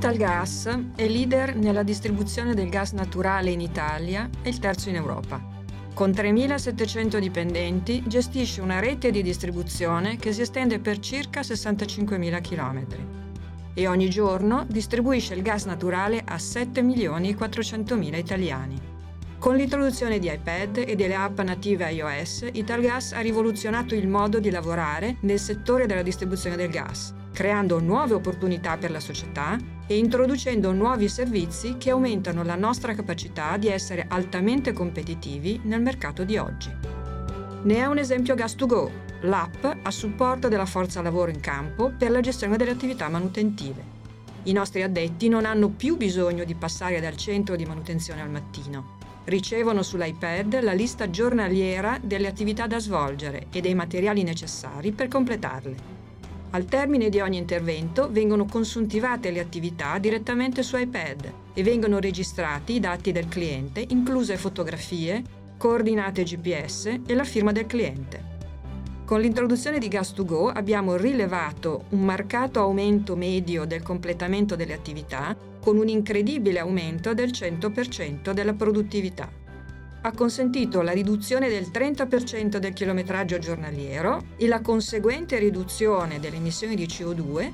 Italgas è leader nella distribuzione del gas naturale in Italia e il terzo in Europa. Con 3.700 dipendenti gestisce una rete di distribuzione che si estende per circa 65.000 km e ogni giorno distribuisce il gas naturale a 7.400.000 italiani. Con l'introduzione di iPad e delle app native iOS, Italgas ha rivoluzionato il modo di lavorare nel settore della distribuzione del gas, creando nuove opportunità per la società e introducendo nuovi servizi che aumentano la nostra capacità di essere altamente competitivi nel mercato di oggi. Ne è un esempio Gas2Go, l'app a supporto della forza lavoro in campo per la gestione delle attività manutentive. I nostri addetti non hanno più bisogno di passare dal centro di manutenzione al mattino ricevono sull'iPad la lista giornaliera delle attività da svolgere e dei materiali necessari per completarle. Al termine di ogni intervento vengono consuntivate le attività direttamente su iPad e vengono registrati i dati del cliente, incluse fotografie, coordinate GPS e la firma del cliente. Con l'introduzione di Gas2Go abbiamo rilevato un marcato aumento medio del completamento delle attività con un incredibile aumento del 100% della produttività. Ha consentito la riduzione del 30% del chilometraggio giornaliero e la conseguente riduzione delle emissioni di CO2.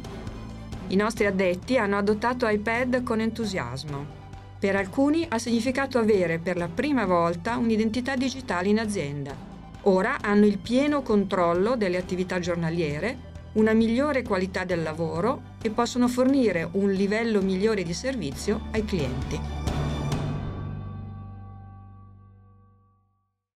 I nostri addetti hanno adottato iPad con entusiasmo. Per alcuni ha significato avere per la prima volta un'identità digitale in azienda. Ora hanno il pieno controllo delle attività giornaliere una migliore qualità del lavoro e possono fornire un livello migliore di servizio ai clienti.